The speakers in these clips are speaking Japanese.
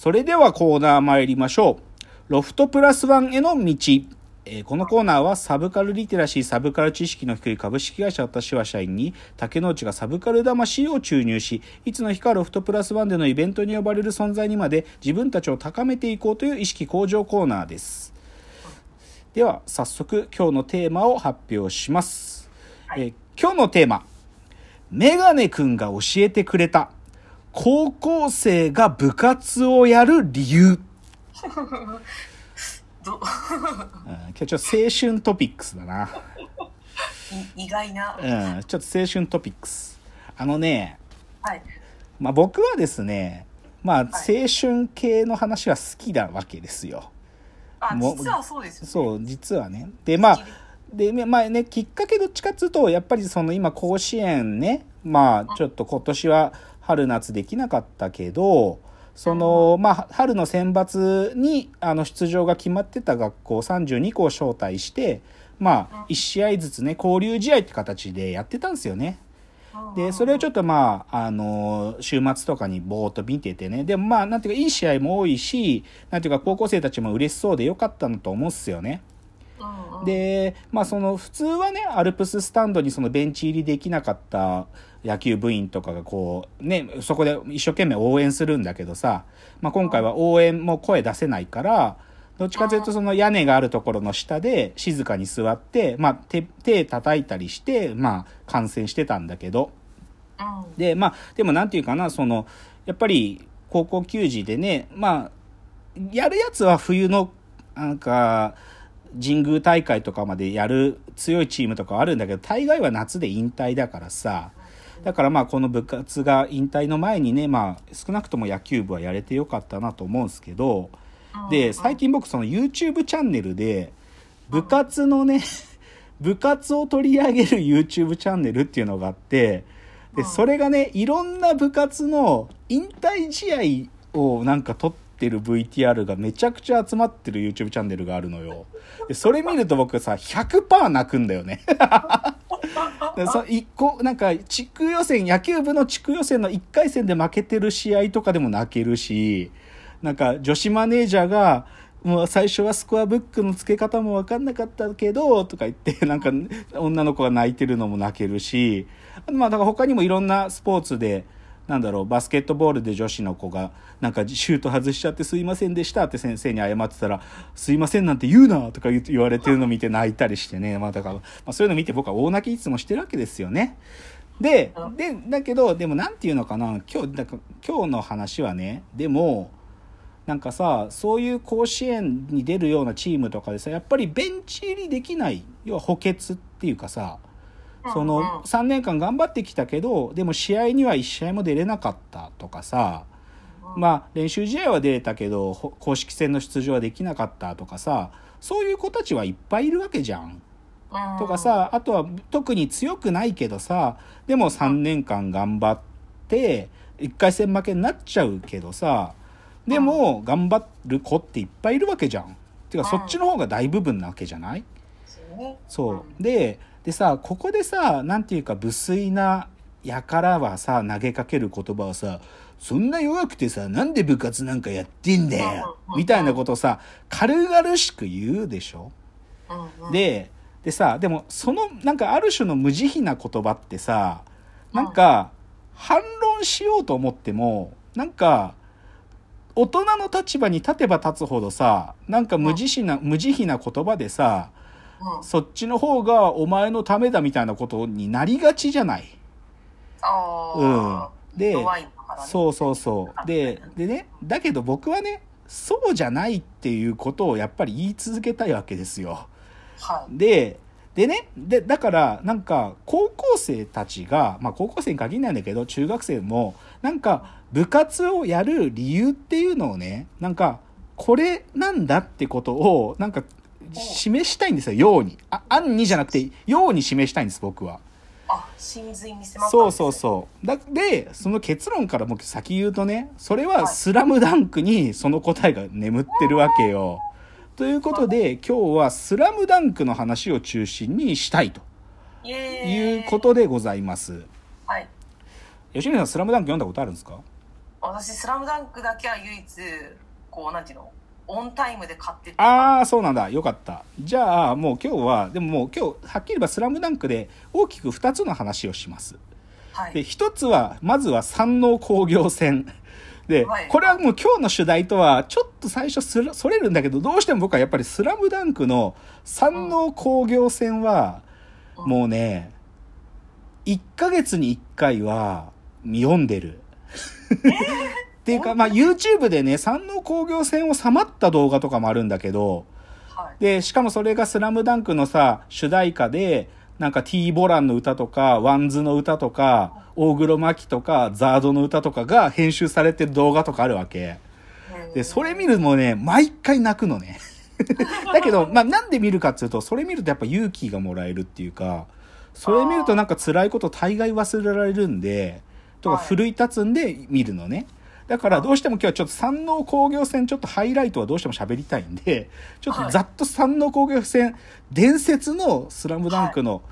それではコーナー参りましょう。ロフトプラスワンへの道。えーこのコーナーはサブカルリテラシー、サブカル知識の低い株式会社私は社員に竹之内がサブカル魂を注入し、いつの日かロフトプラスワンでのイベントに呼ばれる存在にまで自分たちを高めていこうという意識向上コーナーです。では早速今日のテーマを発表します。えー今日のテーマ、メガネくんが教えてくれた高校生が部活をやる理由。どう？ん今日ちょっと青春トピックスだな。い意外な、うん、ちょっと青春トピックス。あのね、はいまあ僕はですね、まあ青春系の話は好きなわけですよ。あもう実はそうですよねそう、実はね。で、まあ、で、まあね、きっかけどっちかっつうと、やっぱりその今甲子園ね、まあちょっと今年は春夏できなかったけど、その、まあ春の選抜にあの出場が決まってた学校32校招待して、まあ1試合ずつね、交流試合って形でやってたんですよね。で、それをちょっとまあ、あの週末とかにぼーっと見ててね。でもまあ、なんていうか、いい試合も多いし、なんていうか、高校生たちも嬉しそうでよかったのと思うんすよね。で、まあその普通はね、アルプススタンドにそのベンチ入りできなかった野球部員とかがこう、ね、そこで一生懸命応援するんだけどさ、まあ今回は応援も声出せないから、どっちかというとその屋根があるところの下で静かに座って、まあ手、手叩いたりして、まあ観戦してたんだけど、うんで、まあ、でもなんていうかな、その、やっぱり高校球児でね、まあ、やるやつは冬の、なんか、神宮大会とかまでやる強いチームとかはあるんだけど、大概は夏で引退だからさ、だからまあこの部活が引退の前にね、まあ少なくとも野球部はやれてよかったなと思うんですけど、で、最近僕その YouTube チャンネルで、部活のね、部活を取り上げる YouTube チャンネルっていうのがあって、で、それがね、いろんな部活の引退試合をなんか撮ってる VTR がめちゃくちゃ集まってる YouTube チャンネルがあるのよ。で、それ見ると僕さ、100%泣くんだよね。でそ一個、なんか、地区予選、野球部の地区予選の1回戦で負けてる試合とかでも泣けるし、なんか、女子マネージャーが、もう最初はスコアブックの付け方も分かんなかったけど、とか言って、なんか、女の子が泣いてるのも泣けるし、まあ、だから他にもいろんなスポーツで、なんだろう、バスケットボールで女子の子が、なんかシュート外しちゃってすいませんでしたって先生に謝ってたら、すいませんなんて言うなとか言われてるの見て泣いたりしてね。まあだから、まあそういうの見て僕は大泣きいつもしてるわけですよね。で、で、だけど、でもなんていうのかな、今日、だか今日の話はね、でも、なんかさ、そういう甲子園に出るようなチームとかでさ、やっぱりベンチ入りできない、要は補欠っていうかさ、そのうんうん。3年間頑張ってきたけどでも試合には1試合も出れなかったとかさまあ練習試合は出れたけどほ公式戦の出場はできなかったとかさそういう子たちはいっぱいいるわけじゃん。うんとかさあとは特に強くないけどさでも3年間頑張って1回戦負けになっちゃうけどさでも頑張る子っていっぱいいるわけじゃん。てかそっちの方が大部分なわけじゃない？そう。で、でさ、ここでさ、なんていうか無粋な輩はさ、投げかける言葉はさ、そんな弱くてさ、なんで部活なんかやってんだよみたいなことをさ、軽々しく言うでしょ？で、でさ、でもその、なんかある種の無慈悲な言葉ってさ、なんか、反論しようと思っても、なんか、大人の立場に立てば立つほどさ、なんか無慈悲な、無慈悲な言葉でさ、うんそっちの方がお前のためだみたいなことになりがちじゃない。あうんあ。でねそうそうそう。で、でね、だけど僕はね、そうじゃないっていうことをやっぱり言い続けたいわけですよ。はいで、でね、で、だから、なんか、高校生たちが、まあ高校生に限らないんだけど、中学生も、なんか、部活をやる理由っていうのをね、なんか、これなんだってことを、なんか、示したいんですよ、ように。あ、案にじゃなくて、ように示したいんです、僕は。あ真髄に迫ったそうそうそう。だで、その結論から僕先言うとね、それはスラムダンクにその答えが眠ってるわけよ。ということで、今日はスラムダンクの話を中心にしたいということでございます。はい吉野さん、スラムダンク読んだことあるんですか？私、スラムダンクだけは唯一、こう、なんていうの、オンタイムで買ってた。ああ、そうなんだ。よかった。じゃあ、もう今日は、でももう今日、はっきり言えばスラムダンクで大きく2つの話をします。で、はい。1つは、まずは山王工業戦。ではい、これはもう今日の主題とはちょっと最初すらそれるんだけど、どうしても僕はやっぱりスラムダンクの山王工業戦は、うんもうね、1ヶ月に1回は読んでる。っていうか、まあ YouTube でね、山王工業戦をさまった動画とかもあるんだけど、はい。で、しかもそれがスラムダンクのさ、主題歌で、なんか T ボランの歌とか、 WANDS の歌とか、大黒摩季とか、 ZARD の歌とかが編集されてる動画とかあるわけ。で、それ見るもね、毎回泣くのね。だけど、まあなんで見るかっていうと、それ見るとやっぱ勇気がもらえるっていうか、それ見るとなんか辛いこと大概忘れられるんで、とかはい奮い立つんで見るのね。だからどうしても今日はちょっと山王工業戦ちょっとハイライトはどうしても喋りたいんで、ちょっとざっと山王工業戦、伝説のスラムダンクの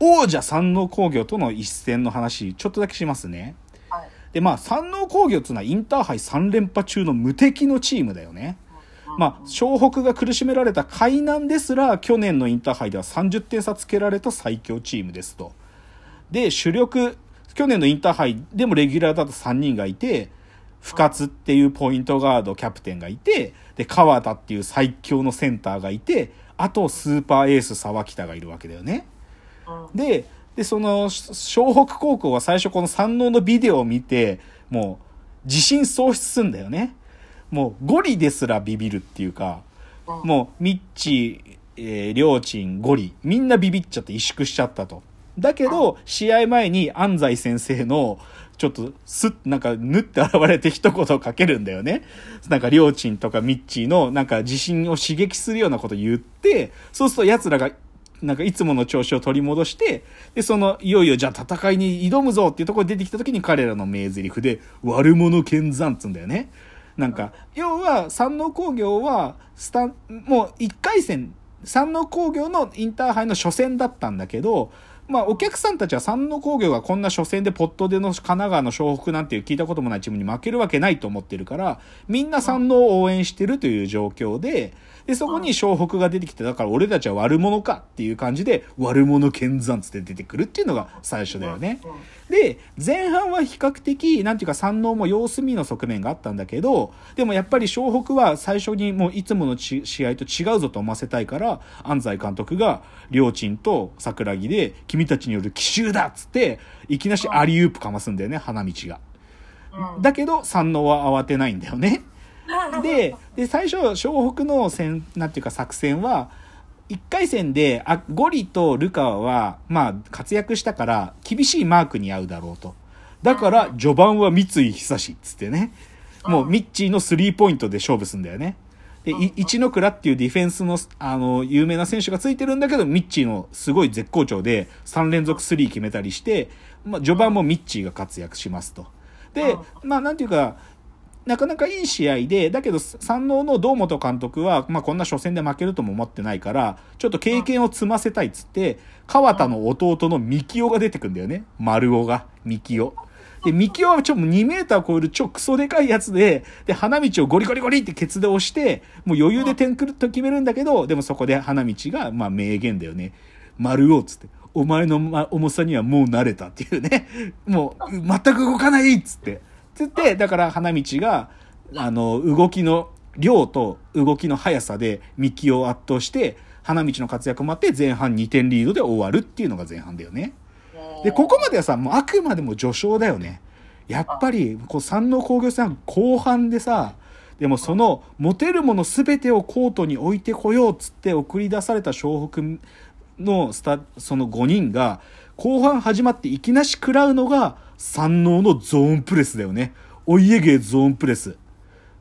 王者山王工業との一戦の話、ちょっとだけしますね。はい。で、まあ山王工業っていうのはインターハイ3連覇中の無敵のチームだよね。まあ、湘北が苦しめられた海南ですら、去年のインターハイでは30点差つけられた最強チームですと。で、主力、去年のインターハイでもレギュラーだと3人がいて、深津っていうポイントガードキャプテンがいて、で、川田っていう最強のセンターがいて、あとスーパーエース沢北がいるわけだよね。うんで、で、その、湘北高校は最初この山王のビデオを見て、もう、自信喪失すんだよね。もう、ゴリですらビビるっていうか、うんもう、ミッチー、えー、りょーちん、ゴリ、みんなビビっちゃって萎縮しちゃったと。だけど、試合前に安西先生の、ちょっと、すっ、なんか、ぬって現れて一言かけるんだよね。なんか、りょーちんとかミッチーの、なんか、自信を刺激するようなこと言って、そうすると奴らが、なんかいつもの調子を取り戻して、で、その、いよいよじゃあ戦いに挑むぞっていうところに出てきた時に彼らの名台詞で、悪者剣山っつんだよね。なんか、要は、山王工業は、スタン、もう一回戦、山王工業のインターハイの初戦だったんだけど、まあ、お客さんたちは山王工業がこんな初戦でポットでの神奈川の湘北なんていう聞いたこともないチームに負けるわけないと思ってるから、みんな山王を応援してるという状況で、で、そこに湘北が出てきて、だから俺たちは悪者かっていう感じで、悪者剣山つって出てくるっていうのが最初だよね。で、前半は比較的、なんていうか山王も様子見の側面があったんだけど、でもやっぱり湘北は最初にもういつものち試合と違うぞと思わせたいから、安西監督が、両親と桜木で、君たちによる奇襲だっつって、いきなしアリウープかますんだよね、花道が。うんだけど、山王は慌てないんだよね。で、で、最初、湘北の戦、なんていうか作戦は、1回戦で、あ、ゴリとルカワは、まあ、活躍したから、厳しいマークに合うだろうと。だから、序盤は三井久志っつってね。もう、ミッチーのスリーポイントで勝負すんだよね。で、い一ノ倉っていうディフェンスの、あの、有名な選手がついてるんだけど、ミッチーのすごい絶好調で、3連続スリー決めたりして、まあ、序盤もミッチーが活躍しますと。で、まあ、なんていうか、なかなかいい試合で、だけど、山王の堂本監督は、まあ、こんな初戦で負けるとも思ってないから、ちょっと経験を積ませたいっつって、川田の弟の三木尾が出てくんだよね。丸尾が、三木尾。で、三木尾はちょっと2メーター超える超クソでかいやつで、で、花道をゴリゴリゴリってケツで押して、もう余裕で点くると決めるんだけど、でもそこで花道が、まあ名言だよね。丸尾っつって。お前の重さにはもう慣れたっていうね。もう、全く動かないっつって。つって、だから花道が、あの、動きの量と動きの速さで三木を圧倒して、花道の活躍もあって前半2点リードで終わるっていうのが前半だよね。で、ここまではさ、もうあくまでも序章だよね。やっぱり、こう、山王工業戦後半でさ、でもその、持てるもの全てをコートに置いてこようっつって送り出された湘北のスタ、その5人が、後半始まっていきなし食らうのが、山王のゾーンプレスだよね。お家芸ゾーンプレス。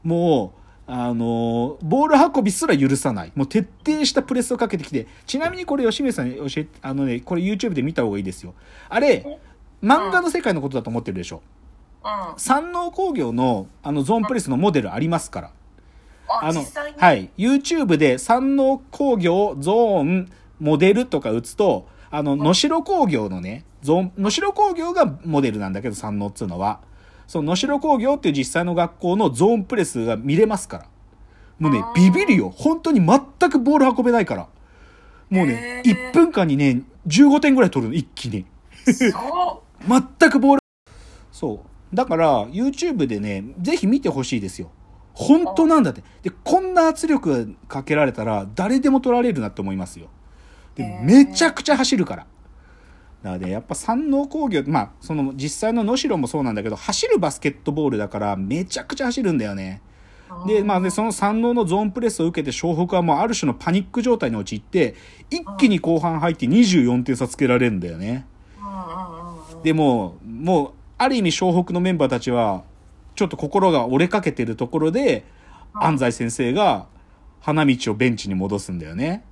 もう、あのボール運びすら許さない。もう徹底したプレスをかけてきて、ちなみにこれ吉見さんに教えて、あのね、これ YouTube で見た方がいいですよ。あれ、漫画の世界のことだと思ってるでしょ。うん。山王工業のあのゾーンプレスのモデルありますから。あ、あのはい。YouTube で山王工業ゾーンモデルとか打つと、あの、能代工業のね、能代工業がモデルなんだけど、山王っつうのは。その能代工業っていう実際の学校のゾーンプレスが見れますから。もうね、ビビるよ。本当に全くボール運べないから。もうね、へー1分間にね、15点ぐらい取るの、一気に。全くボール。そう。だから、YouTube でね、ぜひ見てほしいですよ。本当なんだって。で、こんな圧力がかけられたら、誰でも取られるなって思いますよ。で、めちゃくちゃ走るから。だからね、やっぱ山王工業、まあ、その実際の能代もそうなんだけど、走るバスケットボールだから、めちゃくちゃ走るんだよね。で、まあ、で、その山王のゾーンプレスを受けて、湘北はもうある種のパニック状態に陥って、一気に後半入って24点差つけられるんだよね。でも、もう、ある意味湘北のメンバーたちは、ちょっと心が折れかけてるところで、安西先生が花道をベンチに戻すんだよね。うん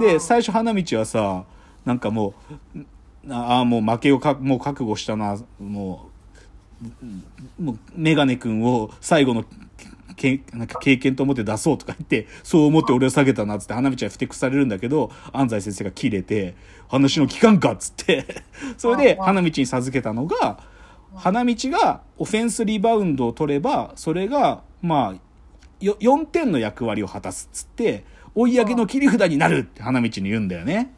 で、最初花道はさ、なんかもう、ああ、もう負けをか、もう覚悟したな、もう、もう、メガネ君を最後のけなんか経験と思って出そうとか言って、そう思って俺を下げたなっつって花道はふてくされるんだけど、安西先生が切れて、話の期間かっつって、それで花道に授けたのが、花道がオフェンスリバウンドを取れば、それが、まあ、よ4点の役割を果たすっつって、追い上げの切り札になるって花道に言うんだよね。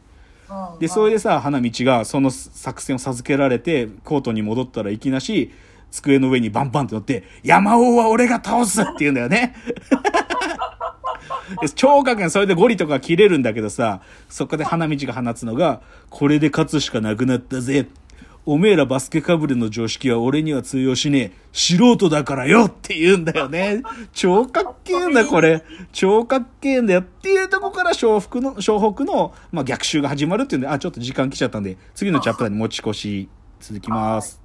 で、それでさ、花道がその作戦を授けられて、コートに戻ったらいきなし、机の上にバンバンって乗って、山王は俺が倒すって言うんだよね。で超かけんそれでゴリとか切れるんだけどさ、そこで花道が放つのが、これで勝つしかなくなったぜ。おめえらバスケかぶれの常識は俺には通用しねえ。素人だからよって言うんだよね。超かっけえんだ、これ。超かっけえんだよっていうとこから湘北の、湘北の、まあ、逆襲が始まるっていうんで、あ、ちょっと時間来ちゃったんで、次のチャプターに持ち越し続きます。